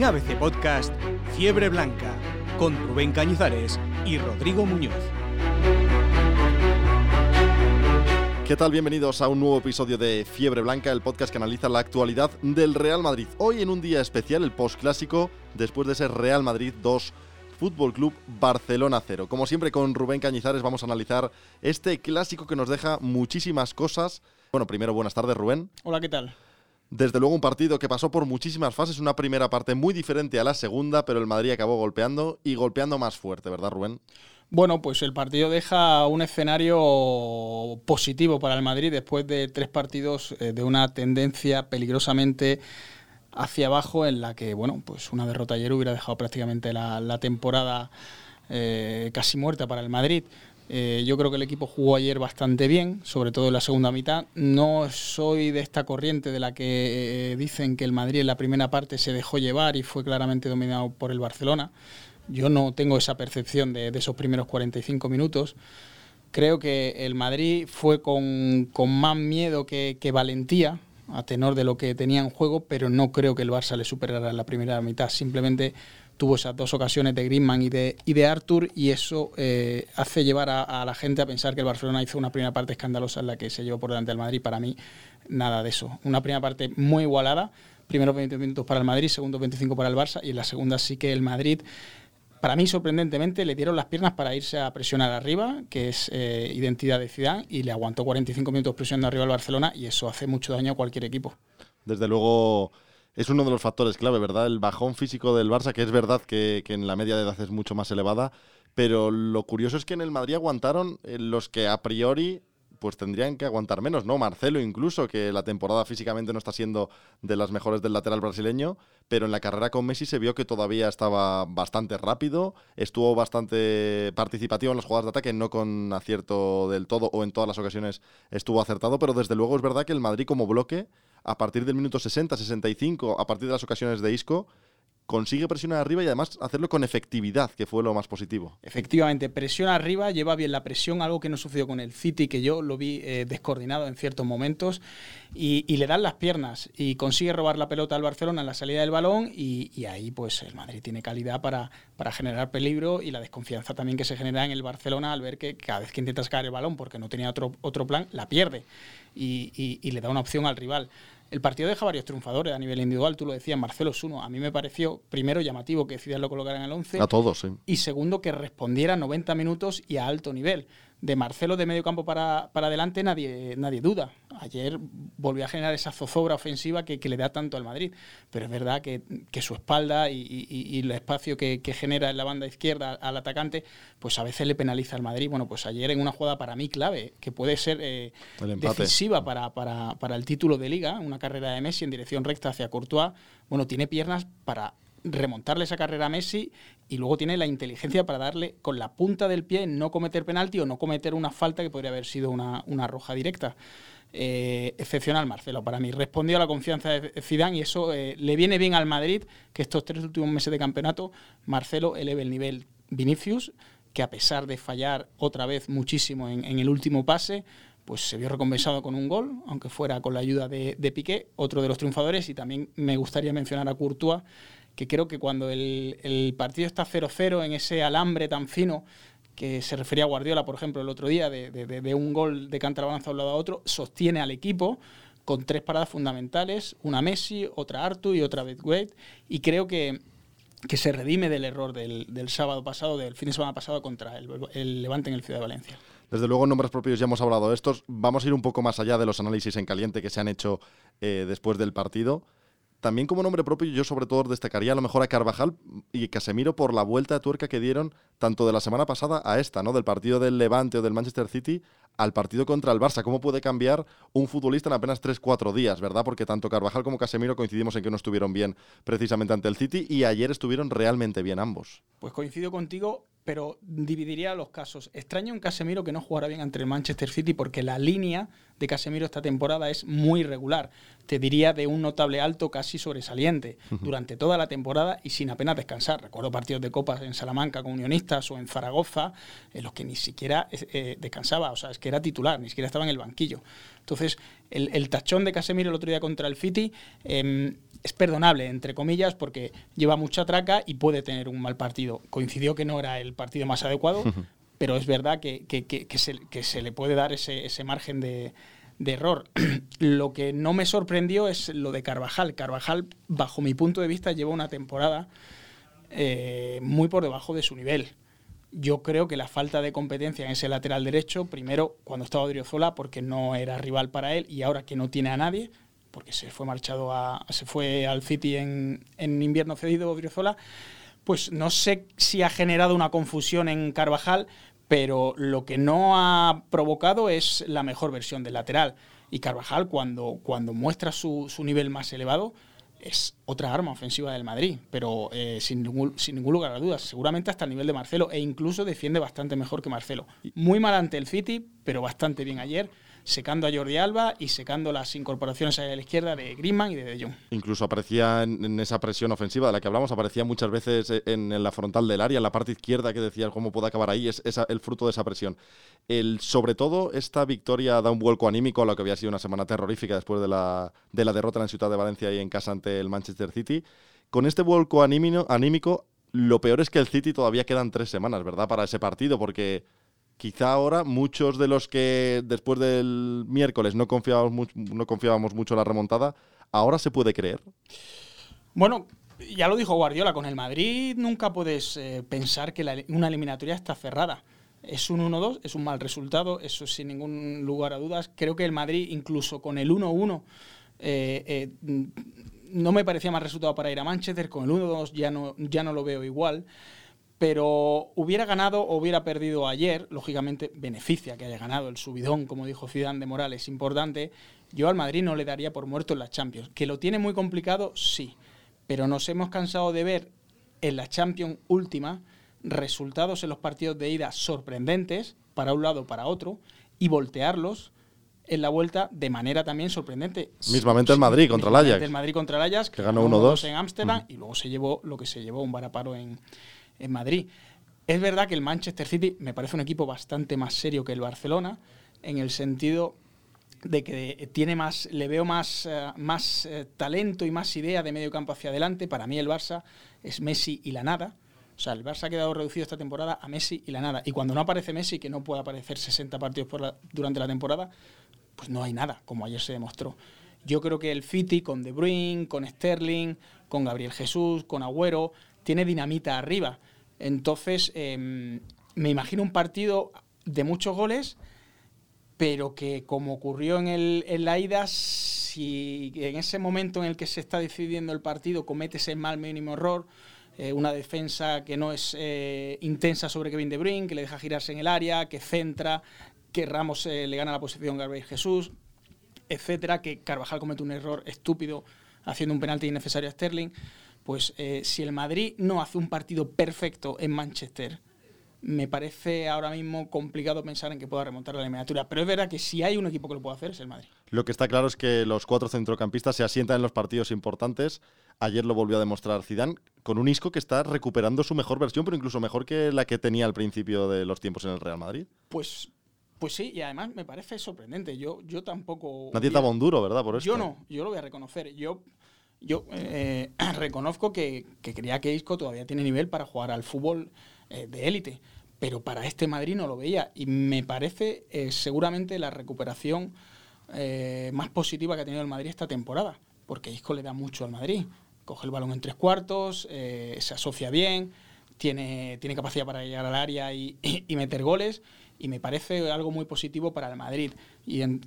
En ABC Podcast, Fiebre Blanca, con Rubén Cañizares y Rodrigo Muñoz. ¿Qué tal? Bienvenidos a un nuevo episodio de Fiebre Blanca, el podcast que analiza la actualidad del Real Madrid. Hoy en un día especial, el postclásico, después de ser Real Madrid 2, Fútbol Club Barcelona 0. Como siempre con Rubén Cañizares vamos a analizar este clásico que nos deja muchísimas cosas. Bueno, primero buenas tardes Rubén. Hola, ¿qué tal? Desde luego un partido que pasó por muchísimas fases, una primera parte muy diferente a la segunda, pero el Madrid acabó golpeando y golpeando más fuerte, ¿verdad Rubén? Bueno, pues el partido deja un escenario positivo para el Madrid después de tres partidos eh, de una tendencia peligrosamente hacia abajo en la que, bueno, pues una derrota ayer hubiera dejado prácticamente la, temporada eh, casi muerta para el Madrid. Eh, yo creo que el equipo jugó ayer bastante bien, sobre todo en la segunda mitad. No soy de esta corriente de la que dicen que el Madrid en la primera parte se dejó llevar y fue claramente dominado por el Barcelona. Yo no tengo esa percepción de, esos primeros 45 minutos. Creo que el Madrid fue con, más miedo que, valentía, a tenor de lo que tenía en juego, pero no creo que el Barça le superara en la primera mitad. Simplemente tuvo esas dos ocasiones de Griezmann y de, y de Arthur y eso eh, hace llevar a, la gente a pensar que el Barcelona hizo una primera parte escandalosa en la que se llevó por delante al Madrid. Para mí, nada de eso. Una primera parte muy igualada. Primeros 20 minutos para el Madrid, segundo 25 para el Barça y en la segunda sí que el Madrid para mí, sorprendentemente, le dieron las piernas para irse a presionar arriba, que es eh, identidad de Zidane, y le aguantó 45 minutos presionando arriba al Barcelona, y eso hace mucho daño a cualquier equipo. Desde luego, es uno de los factores clave, ¿verdad? El bajón físico del Barça, que es verdad que, en la media de edad es mucho más elevada, pero lo curioso es que en el Madrid aguantaron eh, los que a priori pues tendrían que aguantar menos, ¿no? Marcelo incluso, que la temporada físicamente no está siendo de las mejores del lateral brasileño, pero en la carrera con Messi se vio que todavía estaba bastante rápido, estuvo bastante participativo en las jugadas de ataque, no con acierto del todo o en todas las ocasiones estuvo acertado, pero desde luego es verdad que el Madrid como bloque, a partir del minuto 60, 65, a partir de las ocasiones de Isco, consigue presionar arriba y además hacerlo con efectividad, que fue lo más positivo. Efectivamente, presión arriba, lleva bien la presión, algo que no sucedió con el City, que yo lo vi eh, descoordinado en ciertos momentos, y, le dan las piernas y consigue robar la pelota al Barcelona en la salida del balón, y, ahí pues el Madrid tiene calidad para, para, generar peligro y la desconfianza también que se genera en el Barcelona al ver que cada vez que intenta sacar el balón, porque no tenía otro, otro plan, la pierde y, y le da una opción al rival. El partido deja varios triunfadores a nivel individual, tú lo decías, Marcelo es uno. A mí me pareció, primero, llamativo que Zidane lo colocara en el 11. A todos, sí. Y segundo, que respondiera 90 minutos y a alto nivel de Marcelo de medio campo para, para adelante nadie, nadie duda. Ayer volvió a generar esa zozobra ofensiva que, le da tanto al Madrid. Pero es verdad que, su espalda y, el espacio que, genera en la banda izquierda al atacante, pues a veces le penaliza al Madrid. Bueno, pues ayer en una jugada para mí clave, que puede ser eh, decisiva para, para, para el título de liga, una carrera de Messi en dirección recta hacia Courtois, bueno, tiene piernas para remontarle esa carrera a Messi y luego tiene la inteligencia para darle con la punta del pie, no cometer penalti o no cometer una falta que podría haber sido una, roja directa. Eh, excepcional Marcelo para mí. Respondió a la confianza de Zidane y eso eh, le viene bien al Madrid que estos tres últimos meses de campeonato Marcelo eleve el nivel. Vinicius, que a pesar de fallar otra vez muchísimo en, el último pase, pues se vio recompensado con un gol, aunque fuera con la ayuda de, de Piqué, otro de los triunfadores, y también me gustaría mencionar a Courtois, que creo que cuando el, partido está 0-0 en ese alambre tan fino que se refería a Guardiola, por ejemplo, el otro día, de, un gol de cantarabanza de un lado a otro, sostiene al equipo con tres paradas fundamentales, una Messi, otra Artu y otra Bedwade, y creo que, que se redime del error del, sábado pasado, del fin de semana pasado contra el, Levante en el Ciudad de Valencia. Desde luego, nombres propios ya hemos hablado de estos. Vamos a ir un poco más allá de los análisis en caliente que se han hecho eh, después del partido. También como nombre propio, yo sobre todo destacaría a lo mejor a Carvajal y Casemiro por la vuelta de tuerca que dieron tanto de la semana pasada a esta, ¿no? Del partido del Levante o del Manchester City al partido contra el Barça. ¿Cómo puede cambiar un futbolista en apenas 3-4 días, verdad? Porque tanto Carvajal como Casemiro coincidimos en que no estuvieron bien precisamente ante el City y ayer estuvieron realmente bien ambos. Pues coincido contigo pero dividiría los casos. Extraño un Casemiro que no jugara bien ante el Manchester City porque la línea de Casemiro esta temporada es muy regular. Te diría de un notable alto casi sobresaliente durante toda la temporada y sin apenas descansar. Recuerdo partidos de copas en Salamanca con Unionistas o en Zaragoza en los que ni siquiera eh, descansaba, o sea, es que era titular, ni siquiera estaba en el banquillo. Entonces, el, tachón de Casemiro el otro día contra el City em, es perdonable, entre comillas, porque lleva mucha traca y puede tener un mal partido. Coincidió que no era el partido más adecuado, pero es verdad que, se, le puede dar ese, margen de, error. lo que no me sorprendió es lo de Carvajal. Carvajal, bajo mi punto de vista, lleva una temporada eh, muy por debajo de su nivel. Yo creo que la falta de competencia en ese lateral derecho, primero cuando estaba Odriozola, porque no era rival para él, y ahora que no tiene a nadie, porque se fue marchado a, se fue al City en, en invierno cedido Odriozola, pues no sé si ha generado una confusión en Carvajal, pero lo que no ha provocado es la mejor versión del lateral. Y Carvajal, cuando, cuando muestra su, su nivel más elevado, es otra arma ofensiva del Madrid, pero eh, sin, ningún, sin ningún lugar a dudas, seguramente hasta el nivel de Marcelo, e incluso defiende bastante mejor que Marcelo. Muy mal ante el City, pero bastante bien ayer secando a Jordi Alba y secando las incorporaciones a la izquierda de Griezmann y de De Jong. Incluso aparecía en, esa presión ofensiva de la que hablamos, aparecía muchas veces en, la frontal del área, en la parte izquierda que decía cómo puede acabar ahí, es, el fruto de esa presión. El, sobre todo, esta victoria da un vuelco anímico a lo que había sido una semana terrorífica después de la, de la derrota en la Ciudad de Valencia y en casa ante el Manchester City. Con este vuelco anímico, lo peor es que el City todavía quedan tres semanas, ¿verdad? Para ese partido, porque quizá ahora muchos de los que después del miércoles no confiábamos, mucho, en la remontada, ahora se puede creer. Bueno, ya lo dijo Guardiola, con el Madrid nunca puedes eh, pensar que una eliminatoria está cerrada. Es un 1-2, es un mal resultado, eso sin ningún lugar a dudas. Creo que el Madrid, incluso con el 1-1, eh, eh, no me parecía más resultado para ir a Manchester, con el 1-2 ya no, ya no lo veo igual pero hubiera ganado o hubiera perdido ayer, lógicamente beneficia que haya ganado el subidón, como dijo Zidane de Morales, importante. Yo al Madrid no le daría por muerto en la Champions. Que lo tiene muy complicado, sí, pero nos hemos cansado de ver en la Champions última resultados en los partidos de ida sorprendentes para un lado para otro y voltearlos en la vuelta de manera también sorprendente. Mismamente el Madrid contra el Ajax. El Madrid contra el Ajax, que ganó 1-2 en Ámsterdam y luego se llevó lo que se llevó un varaparo en, en Madrid. Es verdad que el Manchester City me parece un equipo bastante más serio que el Barcelona, en el sentido de que tiene más, le veo más, eh, más eh, talento y más idea de medio campo hacia adelante. Para mí el Barça es Messi y la nada. O sea, el Barça ha quedado reducido esta temporada a Messi y la nada. Y cuando no aparece Messi, que no puede aparecer 60 partidos por durante la temporada, pues no hay nada, como ayer se demostró. Yo creo que el City con De Bruyne, con Sterling, con Gabriel Jesús, con Agüero, tiene dinamita arriba. Entonces, em, me imagino un partido de muchos goles, pero que como ocurrió en, el, en la ida, si en ese momento en el que se está decidiendo el partido cometes el mal mínimo error, eh, una defensa que no es eh, intensa sobre Kevin De Bruyne, que le deja girarse en el área, que centra, que Ramos eh, le gana la posición Gabriel Jesús, etcétera, que Carvajal comete un error estúpido haciendo un penalti innecesario a Sterling pues eh, si el Madrid no hace un partido perfecto en Manchester, me parece ahora mismo complicado pensar en que pueda remontar la eliminatoria. Pero es verdad que si hay un equipo que lo puede hacer es el Madrid. Lo que está claro es que los cuatro centrocampistas se asientan en los partidos importantes. Ayer lo volvió a demostrar Zidane con un Isco que está recuperando su mejor versión, pero incluso mejor que la que tenía al principio de los tiempos en el Real Madrid. Pues pues sí, y además me parece sorprendente. Yo, yo tampoco. Nadie estaba un duro, ¿verdad? Por eso. Yo no, yo lo voy a reconocer. Yo yo eh, reconozco que, que, creía que Isco todavía tiene nivel para jugar al fútbol eh, de élite, pero para este Madrid no lo veía. Y me parece eh, seguramente la recuperación más positiva que ha tenido el Madrid esta temporada, porque Isco le da mucho al Madrid. Coge el balón en tres cuartos, se asocia bien, tiene, tiene capacidad para llegar al área y, y meter goles y me parece algo muy positivo para el Madrid. Y en,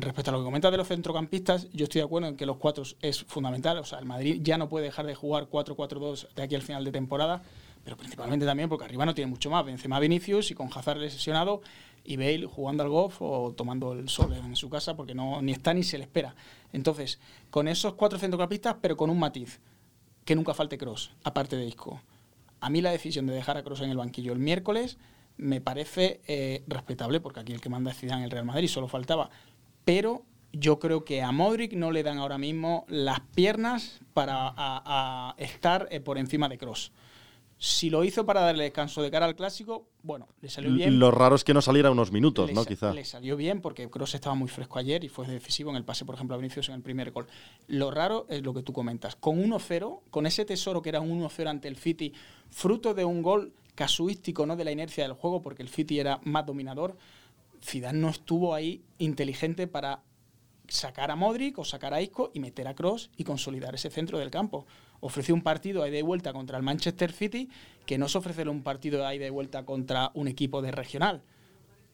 respecto a lo que comentas de los centrocampistas, yo estoy de acuerdo en que los cuatro es fundamental. O sea, el Madrid ya no puede dejar de jugar 4-4-2 de aquí al final de temporada, pero principalmente también porque arriba no tiene mucho más. Benzema Vinicius y con Hazard lesionado y Bale jugando al golf o tomando el sol en su casa porque no ni está ni se le espera. Entonces, con esos cuatro centrocampistas, pero con un matiz, que nunca falte Cross, aparte de Isco. A mí la decisión de dejar a Cross en el banquillo el miércoles me parece eh, respetable, porque aquí el que manda es Zidane en el Real Madrid, solo faltaba. Pero yo creo que a Modric no le dan ahora mismo las piernas para estar eh, por encima de Cross. Si lo hizo para darle descanso de cara al clásico, bueno, le salió bien. Lo raro es que no saliera unos minutos, le ¿no? Quizá. Le salió bien porque Cross estaba muy fresco ayer y fue decisivo en el pase, por ejemplo, a Vinicius en el primer gol. Lo raro es lo que tú comentas. Con 1-0, con ese tesoro que era un 1-0 ante el City, fruto de un gol casuístico, no de la inercia del juego, porque el City era más dominador, Zidane no estuvo ahí inteligente para sacar a Modric o sacar a Isco y meter a Cross y consolidar ese centro del campo. Ofreció un partido a ida y vuelta contra el Manchester City que no es ofrecerle un partido a ida y vuelta contra un equipo de regional.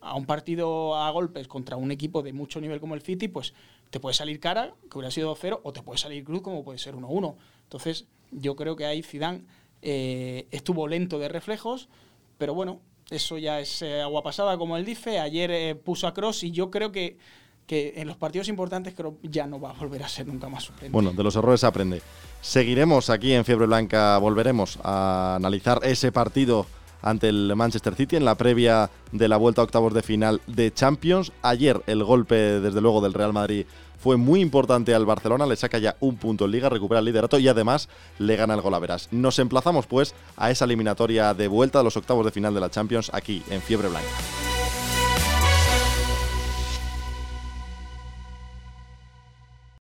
A un partido a golpes contra un equipo de mucho nivel como el City, pues te puede salir cara, que hubiera sido 2-0, o te puede salir cruz, como puede ser 1-1. Entonces, yo creo que ahí Zidane eh, estuvo lento de reflejos, pero bueno, eso ya es eh, agua pasada, como él dice. Ayer eh, puso a Cross y yo creo que, que en los partidos importantes Kroos ya no va a volver a ser nunca más suplente. Bueno, de los errores aprende. Seguiremos aquí en Fiebre Blanca, volveremos a analizar ese partido ante el Manchester City en la previa de la vuelta a octavos de final de Champions. Ayer el golpe, desde luego, del Real Madrid fue muy importante al Barcelona, le saca ya un punto en liga, recupera el liderato y además le gana el golaveras. Nos emplazamos pues a esa eliminatoria de vuelta a los octavos de final de la Champions aquí en Fiebre Blanca.